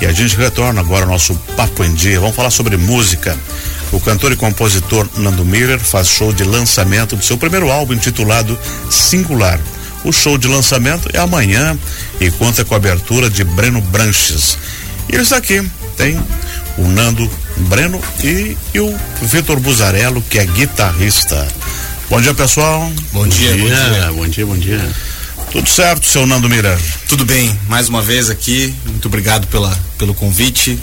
E a gente retorna agora ao nosso Papo em Dia. Vamos falar sobre música. O cantor e compositor Nando Miller faz show de lançamento do seu primeiro álbum intitulado Singular. O show de lançamento é amanhã e conta com a abertura de Breno Branches. E eles aqui tem o Nando Breno e, e o Vitor Buzarello, que é guitarrista. Bom dia, pessoal. Bom dia, bom dia, bom dia, bom dia. Tudo certo, seu Nando Miller? Tudo bem, mais uma vez aqui. Muito obrigado pela, pelo convite,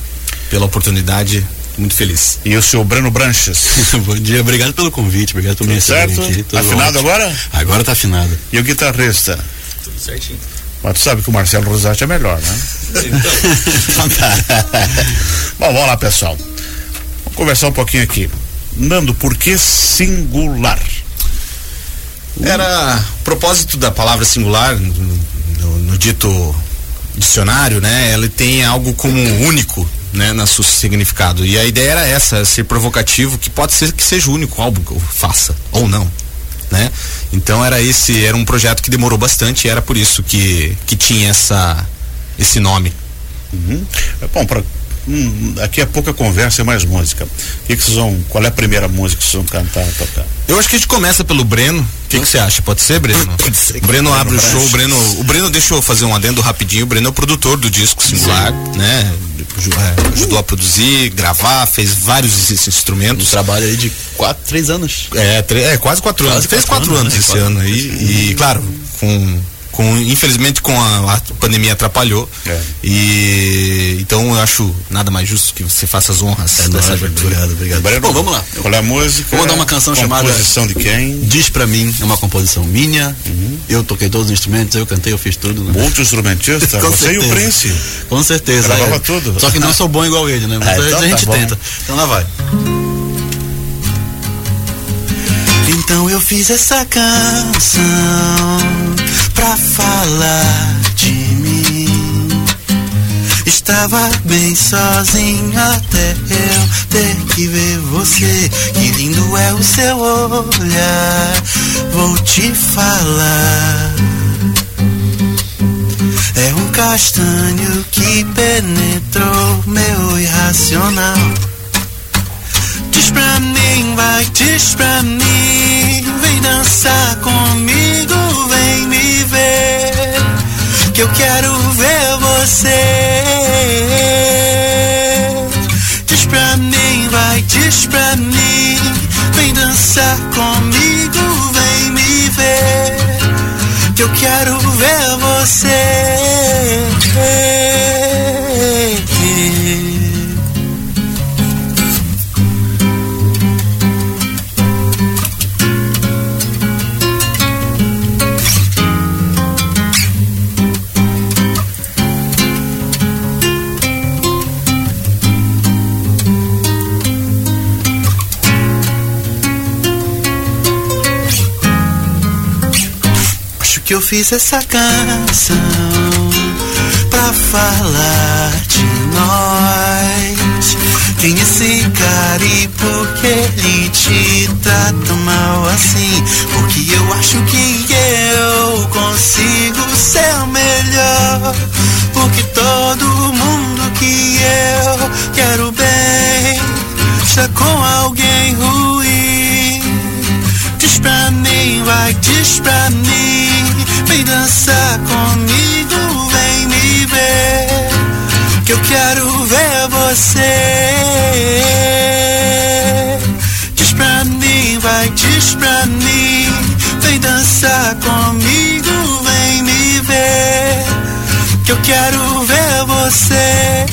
pela oportunidade. Muito feliz. E o seu Breno Branches? bom dia, obrigado pelo convite, obrigado por me receber aqui. Tudo afinado ótimo. agora? Agora tá afinado. E o guitarrista? Tudo certinho. Mas tu sabe que o Marcelo Rosati é melhor, né? Então. tá. Bom, vamos lá, pessoal. Vamos conversar um pouquinho aqui. Nando, por que singular? Era o propósito da palavra singular no, no, dito dicionário, né? Ela tem algo como único, né, no seu significado. E a ideia era essa, ser provocativo, que pode ser que seja o único álbum que eu faça, ou não, né? Então era esse, era um projeto que demorou bastante e era por isso que, que tinha essa, esse nome. Uhum. Bom, para hum, aqui é pouca conversa e mais música. O que, que vocês vão, qual é a primeira música que vocês vão cantar, tocar? Eu acho que a gente começa pelo Breno. O que, que você acha? Pode ser, Breno? Pode ser. O Breno abre o show. O Breno, o Breno deixou fazer um adendo rapidinho. O Breno é o produtor do disco singular, Sim. né? É, ajudou a produzir, gravar, fez vários instrumentos. Um trabalho aí de quatro, três anos. É, é quase quatro quase anos. Quatro fez quatro anos, anos né? esse quatro. ano aí. E, claro, com com infelizmente com a, a pandemia atrapalhou é. e então eu acho nada mais justo que você faça as honras é dessa abertura. Obrigado, obrigado. Bom, vamos lá. É a música? Vou mandar uma canção chamada Composição de quem? Diz pra mim, é uma composição minha. Uhum. Eu toquei todos os instrumentos, eu cantei, eu fiz tudo. Né? instrumentista? com você certeza. e o Prince. Com certeza. Gravava é. tudo. Só que não sou bom igual ele, né? Mas ah, então a gente tá tenta. Então lá vai. Então eu fiz essa canção pra falar de mim. Estava bem sozinho até eu ter que ver você. Que lindo é o seu olhar, vou te falar. É um castanho que penetrou meu irracional. Diz pra mim, vai, diz pra mim. Vem dançar comigo, quero ver você. Diz pra mim, vai, diz pra mim. Vem dançar comigo, vem me ver. Que eu quero ver você. Que eu fiz essa canção pra falar de nós. Quem é esse cara e por que ele te trata mal assim? Porque eu acho que eu consigo ser melhor. Porque todo mundo que eu quero bem está com alguém ruim. Diz pra mim, vai, diz pra mim Vem dançar comigo, vem me ver. Que eu quero ver você. Diz pra mim, vai, diz pra mim. Vem dançar comigo, vem me ver. Que eu quero ver você.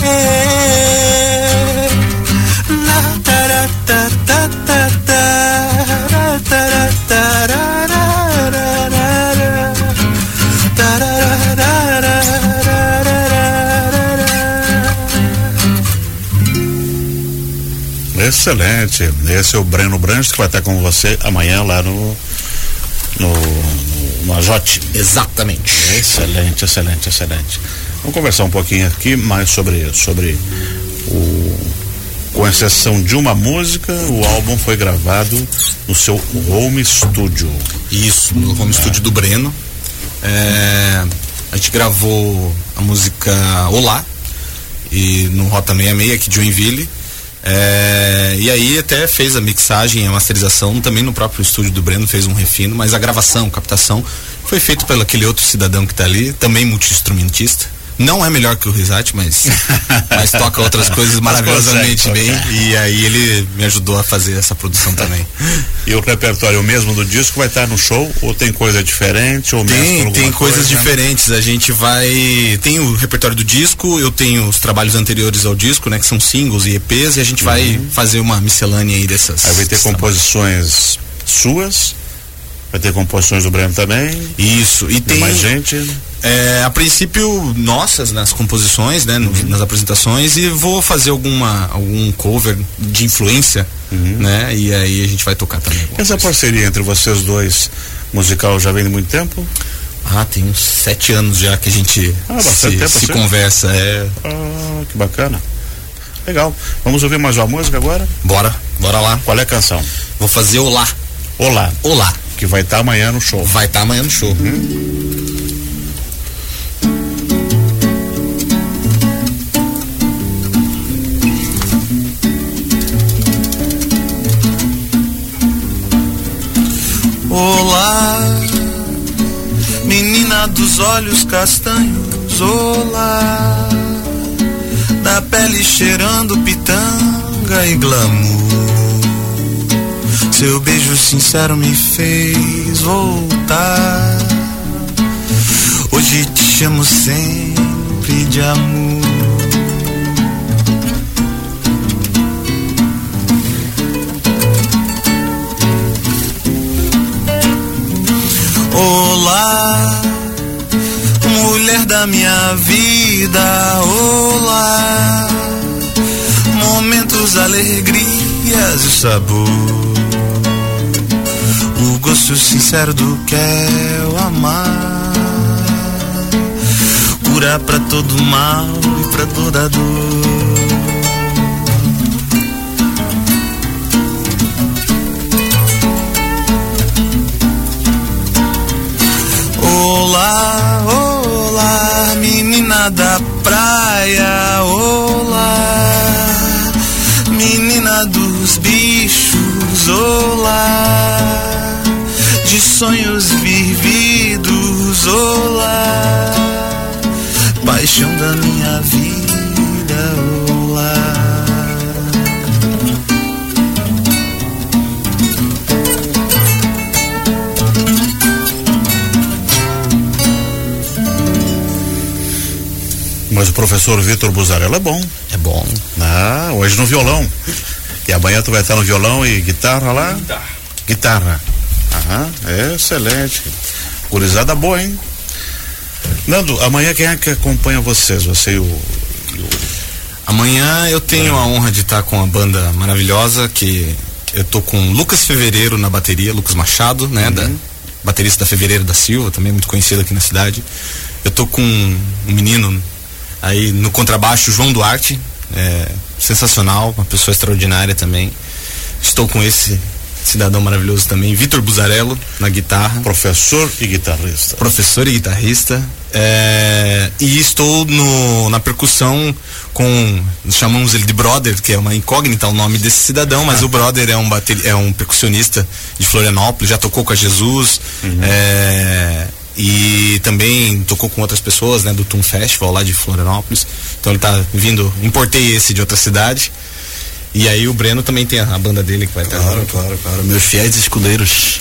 Excelente. Esse é o Breno Branches que vai estar com você amanhã lá no no, no, no Ajote. Exatamente. Excelente, excelente, excelente. Vamos conversar um pouquinho aqui mais sobre sobre o com exceção de uma música, o álbum foi gravado no seu home studio. Isso, no home é. studio do Breno. É, a gente gravou a música Olá, e no Rota 66 aqui de Joinville. É, e aí até fez a mixagem, a masterização também no próprio estúdio do Breno, fez um refino, mas a gravação, captação foi feito pelo aquele outro cidadão que está ali, também multi-instrumentista. Não é melhor que o Risate, mas, mas toca outras coisas maravilhosamente bem. E aí ele me ajudou a fazer essa produção também. E o repertório mesmo do disco vai estar no show? Ou tem coisa diferente? Ou tem, tem coisas coisa? diferentes. A gente vai. Tem o repertório do disco, eu tenho os trabalhos anteriores ao disco, né? Que são singles e EPs, e a gente uhum. vai fazer uma miscelânea aí dessas. Aí vai ter composições suas Vai ter composições do Breno também. Isso. E tem mais gente. É, a princípio nossas nas composições, né, uhum. nas apresentações e vou fazer alguma algum cover de influência, uhum. né? E aí a gente vai tocar também. Essa coisa. parceria entre vocês dois musical já vem de muito tempo? Ah, tem uns sete anos já que a gente ah, se, tempo, se conversa. É... Ah, que bacana. Legal. Vamos ouvir mais uma música agora? Bora, bora lá. Qual é a canção? Vou fazer Olá. Olá. Olá que vai estar tá amanhã no show. Vai estar tá amanhã no show. Uhum. Olá, menina dos olhos castanhos, olá, da pele cheirando pitanga e glamour. Seu beijo sincero me fez voltar. Hoje te chamo sempre de amor. Olá, mulher da minha vida, olá. Momentos, alegrias e sabor gosto sincero do que é o amar. Cura pra todo mal e pra toda dor. Olá, olá, menina da praia, olá, menina dos bichos, olá de sonhos vividos, olá, paixão da minha vida, olá. Mas o professor Vitor Buzarella é bom. É bom. Ah, hoje no violão. E amanhã tu vai estar no violão e guitarra lá? Guitarra. Guitarra. Aham, é excelente. Gurizada boa, hein? Nando, amanhã quem é que acompanha vocês? Você e o. O... Amanhã eu tenho é. a honra de estar com uma banda maravilhosa que eu tô com Lucas Fevereiro na bateria, Lucas Machado, né? Uhum. Da, baterista da Fevereiro da Silva, também muito conhecido aqui na cidade. Eu tô com um menino aí no contrabaixo, João Duarte, é, sensacional, uma pessoa extraordinária também. Estou com esse cidadão maravilhoso também, Vitor Buzarello na guitarra. Professor e guitarrista. Professor e guitarrista. É, e estou no, na percussão com, chamamos ele de Brother, que é uma incógnita o nome desse cidadão, mas ah. o Brother é um, bater, é um percussionista de Florianópolis, já tocou com a Jesus. Uhum. É, e também tocou com outras pessoas, né, do Toon Festival lá de Florianópolis. Então ele está vindo, importei esse de outra cidade. E aí o Breno também tem a, a banda dele que vai estar. Claro, claro, claro. Meus fiéis escudeiros.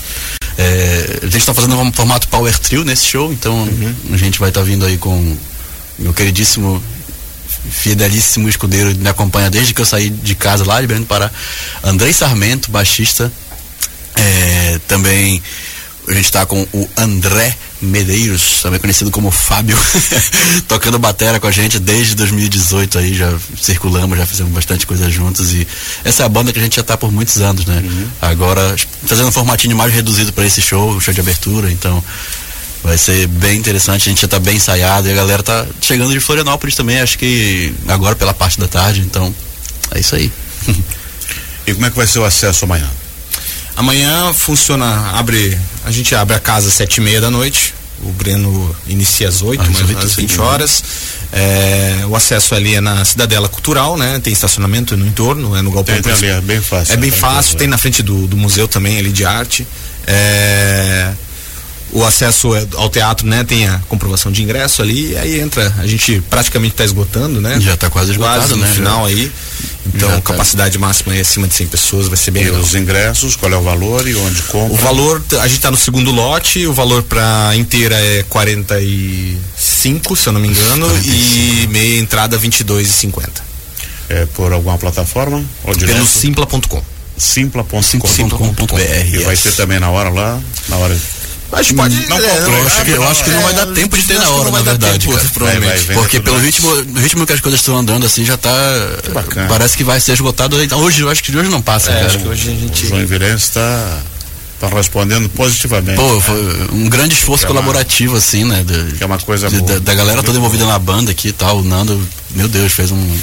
É, a gente está fazendo um formato Power Trio nesse show, então uhum. a gente vai estar tá vindo aí com meu queridíssimo, fidelíssimo escudeiro, me acompanha desde que eu saí de casa lá de Breno para Andrei Sarmento, baixista. É, também a gente está com o André Medeiros, também conhecido como Fábio, tocando batera com a gente desde 2018 aí, já circulamos, já fizemos bastante coisa juntos e essa é a banda que a gente já está por muitos anos, né? Uhum. Agora fazendo um formatinho mais reduzido para esse show, show de abertura, então vai ser bem interessante, a gente já está bem ensaiado e a galera tá chegando de Florianópolis também, acho que agora pela parte da tarde, então é isso aí. e como é que vai ser o acesso amanhã? Amanhã funciona, abre, a gente abre a casa às sete e meia da noite, O Breno inicia às 8, Ah, mais ou às menos às 8, 20 horas. É, o acesso ali é na Cidadela Cultural, né? Tem estacionamento no entorno, é no galpão Tem, tem ali, é bem fácil. É bem Tá fácil, tem na frente do, do museu também ali de arte. É, o acesso é- ao teatro, né? Tem a comprovação de ingresso ali, e aí entra, a gente praticamente está esgotando, né? Já tá quase esgotado, quase no né? final aí. Então, capacidade máxima é acima de 100 pessoas, vai ser bem E legal. os ingressos, qual é o valor e onde compra? O valor, a gente tá no segundo lote, o valor pra inteira é 45, se eu não me engano, e meia entrada 22,50. É por alguma plataforma? Ou direto? Pelo simpla.com. simpla.com. Simpla.com.br, E vai yes. ter também na hora lá, na hora. Gente pode. Não é, comprou, acho que- eu acho que não vai dar tempo de ter na que hora, na verdade, tempo, cara. provavelmente. Vai, Porque pelo ritmo, ritmo que as coisas estão andando assim, já tá. bacana. Parece que vai ser esgotado. Então, hoje, eu acho que hoje não passa, É, acho que hoje a O gente. João Virense está tá respondendo positivamente. Pô, foi um grande esforço Que é uma- colaborativo, assim, né? de- Que é uma coisa de- boa. da, da galera toda envolvida na banda aqui e tal. O Nando, meu Deus, fez um.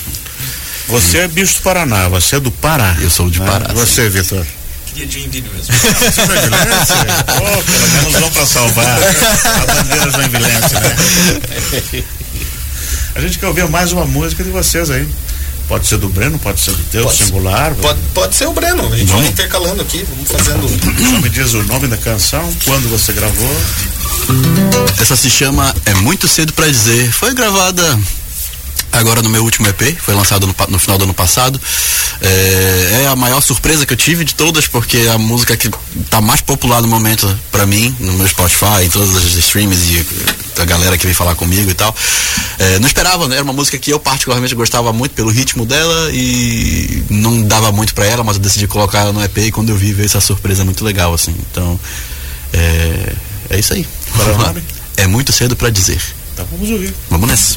Você é bicho do Paraná, você é do Pará. Eu sou de né? Pará, Você, Vitor. De é joinvilense? Pô, pelo menos vão pra salvar a bandeira joinvilense, né? A gente quer ouvir mais uma música de vocês aí. Pode ser do Breno, pode ser do teu, Pode singular. Pode, pode ser o Breno, a gente vai intercalando aqui, vamos fazendo. Só me diz o nome da canção, quando você gravou. Essa se chama É Muito Cedo Pra Dizer. Foi gravada agora no meu último EP, foi lançado no, no final do ano passado. É, é a maior surpresa que eu tive de todas, porque é a música que tá mais popular no momento pra mim, no meu Spotify, em todas as streams e a galera que vem falar comigo e tal. É, não esperava, né? Era uma música que eu particularmente gostava muito pelo ritmo dela e não dava muito pra ela, mas eu decidi colocar ela no EP e quando eu vi veio essa surpresa muito legal, assim. Então, é, é isso aí. É? É muito cedo pra dizer. Então vamos ouvir. Vamos nessa.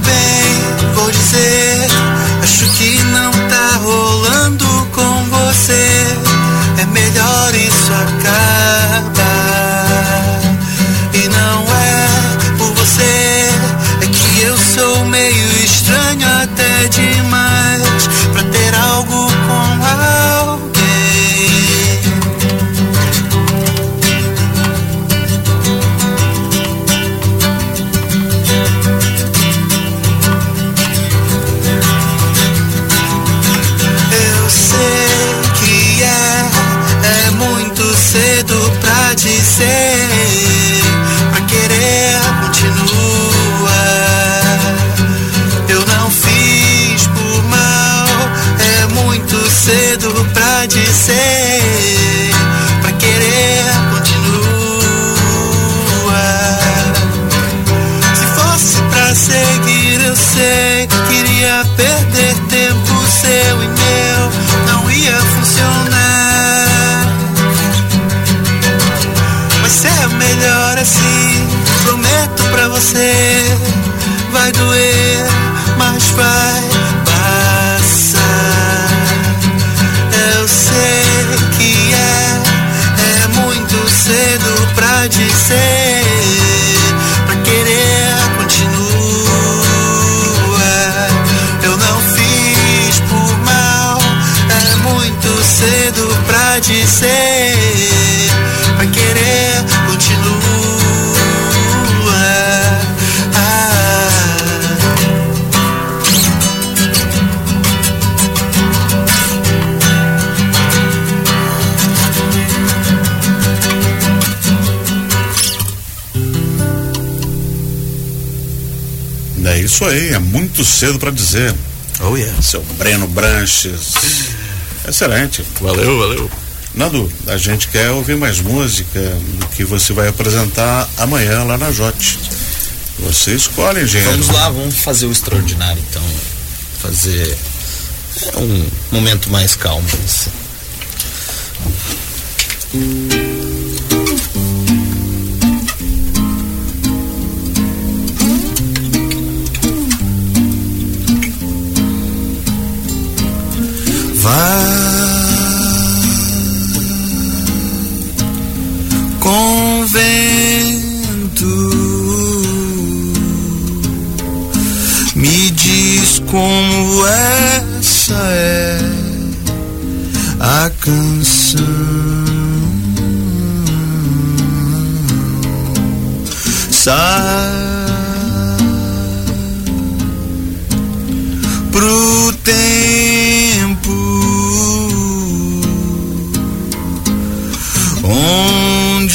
aí, é muito cedo pra dizer. Oh, yeah. Seu Breno Branches. Excelente. Valeu, valeu. Nando, a gente quer ouvir mais música do que você vai apresentar amanhã lá na Jote. Você escolhe, engenheiro. Vamos lá, vamos fazer o extraordinário então. Fazer um momento mais calmo. assim. Vá com vento, me diz como essa é a canção. Sai pro tempo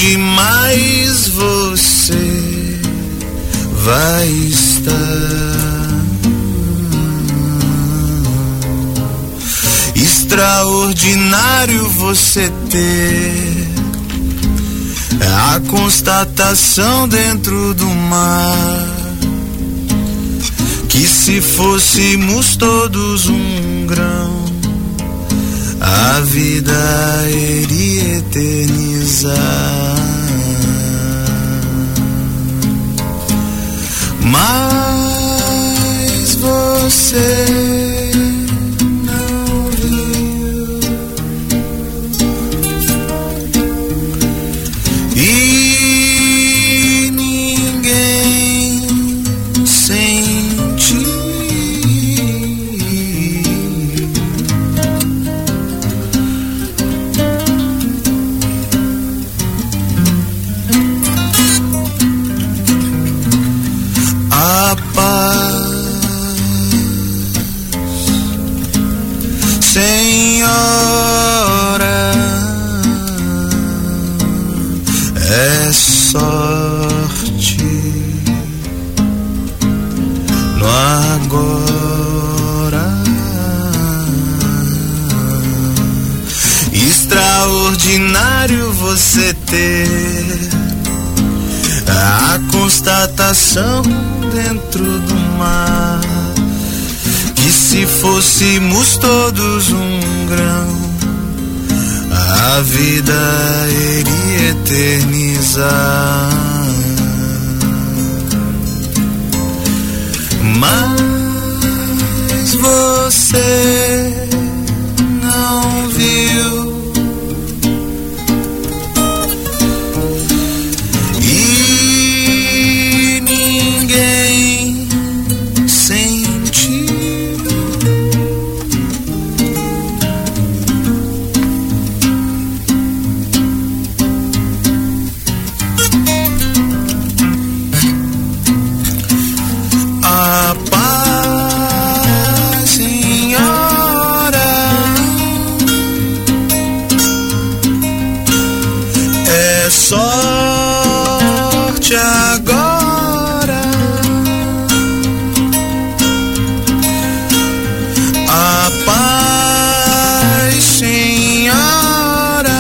onde mais você vai estar. Extraordinário você ter a constatação dentro do mar que se fôssemos todos um grão, a vida iria eternizar. Mas você a vida iria eternizar. Mas você agora. A paz, Senhora,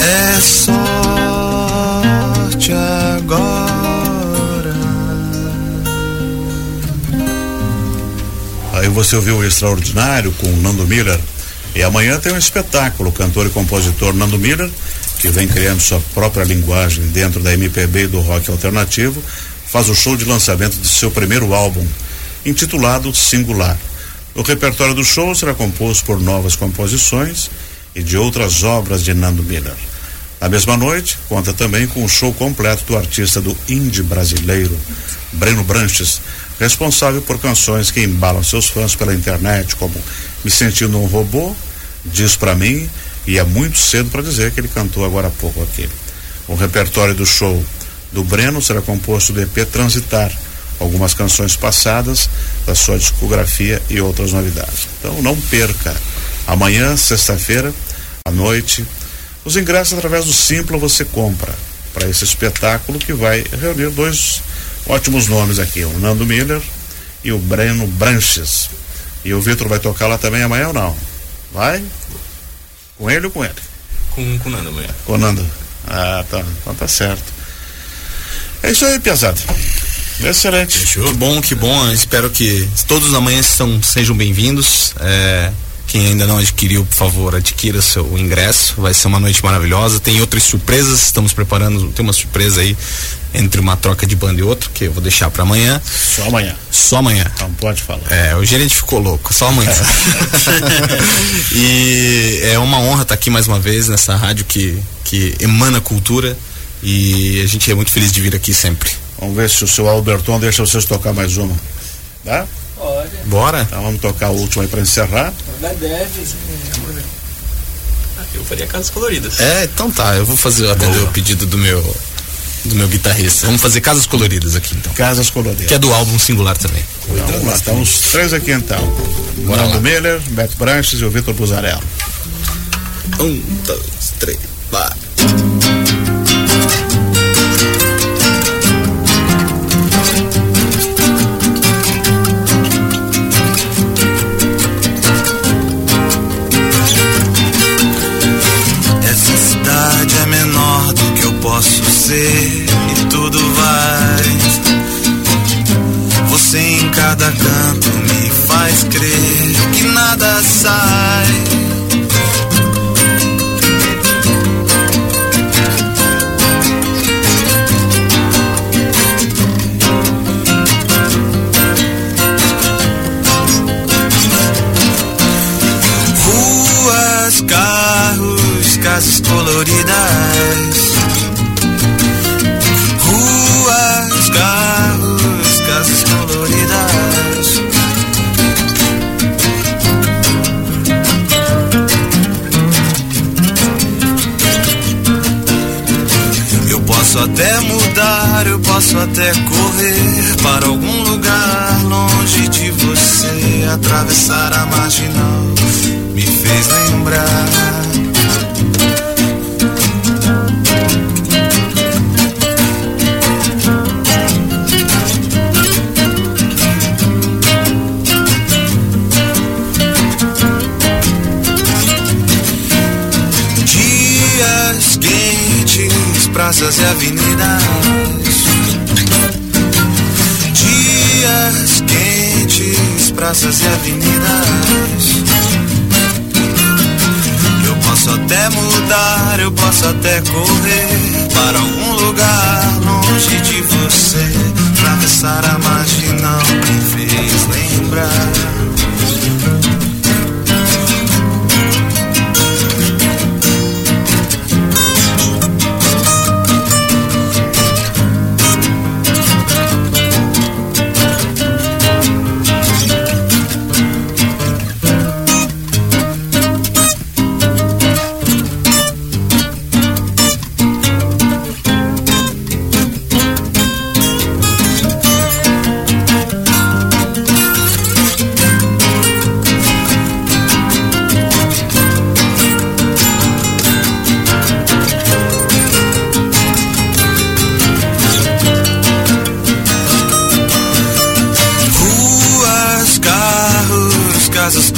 é sorte agora. Aí você ouviu o Extraordinário com Nando Miller. E amanhã tem um espetáculo, o cantor e compositor Nando Miller, que vem criando sua própria linguagem dentro da MPB e do rock alternativo, faz o show de lançamento de seu primeiro álbum, intitulado Singular. O repertório do show será composto por novas composições e de outras obras de Nando Miller. Na mesma noite, conta também com o show completo do artista do indie brasileiro, Breno Branches, responsável por canções que embalam seus fãs pela internet, como Me Sentindo um Robô, Diz Pra Mim, e é muito cedo para dizer que ele cantou agora há pouco aqui. O repertório do show do Breno será composto do EP Transitar, algumas canções passadas da sua discografia e outras novidades. Então não perca. Amanhã, sexta-feira, à noite, os ingressos através do Simpla você compra para esse espetáculo que vai reunir dois ótimos nomes aqui, o Nando Miller e o Breno Branches. E o Vitor vai tocar lá também amanhã ou não? Vai? Com ele ou com ele? Com, com Nando amanhã. Com o Nando. Ah, tá. Então tá certo. É isso aí, Piazada. Excelente. Que bom, que bom. Espero que todos amanhã são, sejam bem-vindos. É, quem ainda não adquiriu, por favor, adquira seu ingresso. Vai ser uma noite maravilhosa. Tem outras surpresas. Estamos preparando. Tem uma surpresa aí entre uma troca de banda e outra que eu vou deixar para amanhã. Só amanhã. Só amanhã. Então pode falar. É, o gerente ficou louco, só amanhã. e é uma honra estar aqui mais uma vez nessa rádio que, que emana cultura e a gente é muito feliz de vir aqui sempre. Vamos ver se o seu Alberton deixa vocês tocar mais uma. Tá? Pode. Bora. Então vamos tocar o último aí para encerrar. Da Deves. Eu faria casas coloridas. É, então tá, eu vou fazer atender o pedido do meu do meu guitarrista. Vamos fazer casas coloridas aqui então. Casas coloridas. Que é do álbum singular também. Então, vamos lá, estão os três aqui então. Bora Nando lá. Miller, Beto Branches e o Vitor Buzarello. Um, dois, três, vai. Eu posso até correr para algum lugar longe de você. Atravessar a marginal me fez lembrar. Praças e avenidas. Praças e avenidas. Eu posso até mudar, eu posso até correr para algum carros, casas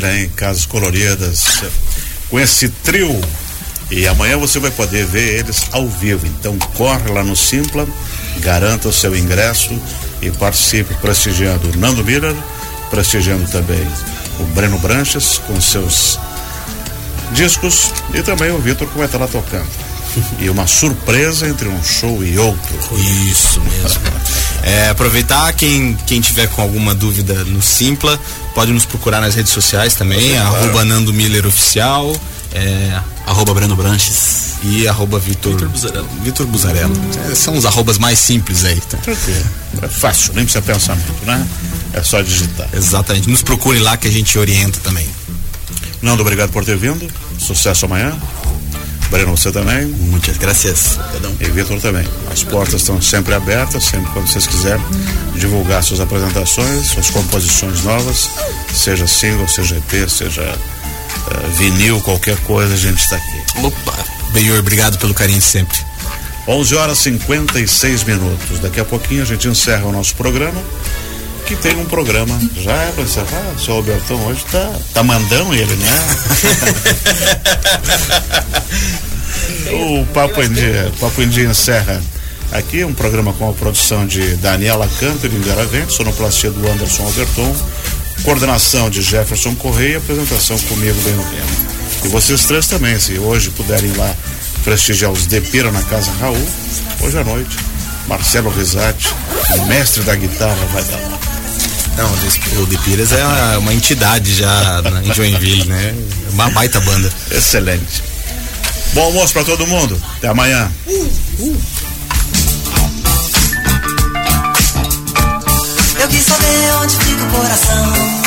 Hein? Casas coloridas. Com esse trio. E amanhã você vai poder ver eles ao vivo. Então corre lá no Simpla, garanta o seu ingresso e participe prestigiando o Nando Miller, prestigiando também o Breno Branches com seus discos e também o Vitor que vai estar lá tocando. E uma surpresa entre um show e outro. Isso mesmo. É, aproveitar quem, quem tiver com alguma dúvida no Simpla, pode nos procurar nas redes sociais também, arroba Nando Miller Oficial, é, Arroba Breno Branches. e arroba Vitor Vitor Buzarello. Vitor Buzarello. É, são os arrobas mais simples aí. Tá? Tranquilo. É fácil, nem precisa pensar muito, né? É só digitar. Exatamente. Nos procure lá que a gente orienta também. Nando, obrigado por ter vindo. Sucesso amanhã. Breno, você também. Muitas. Perdão. E Vitor também. As portas estão sempre abertas, sempre quando vocês quiserem divulgar suas apresentações, suas composições novas, seja single, seja EP, seja eh, vinil, qualquer coisa, a gente está aqui. Opa! Benhor, obrigado pelo carinho de sempre. 11 horas e 56 minutos. Daqui a pouquinho a gente encerra o nosso programa. Que tem um programa. Já é pra encerrar? O seu Albertão hoje tá, tá mandão ele, né? o Papo em Dia, Papo em Dia encerra Aqui é um programa com a produção de Daniela Cantor e Garavente, sonoplastia do Anderson Alberton, coordenação de Jefferson Correia, apresentação comigo, Beno Lima. E vocês três também, se hoje puderem ir lá prestigiar os Depira na Casa Raul, hoje à noite, Marcelo Risati, o mestre da guitarra, vai dar lá. Não, o De Piras é uma, uma entidade já em Joinville, né? Uma baita banda. Excelente. Bom almoço para todo mundo. Até amanhã. Eu quis saber onde fica o coração.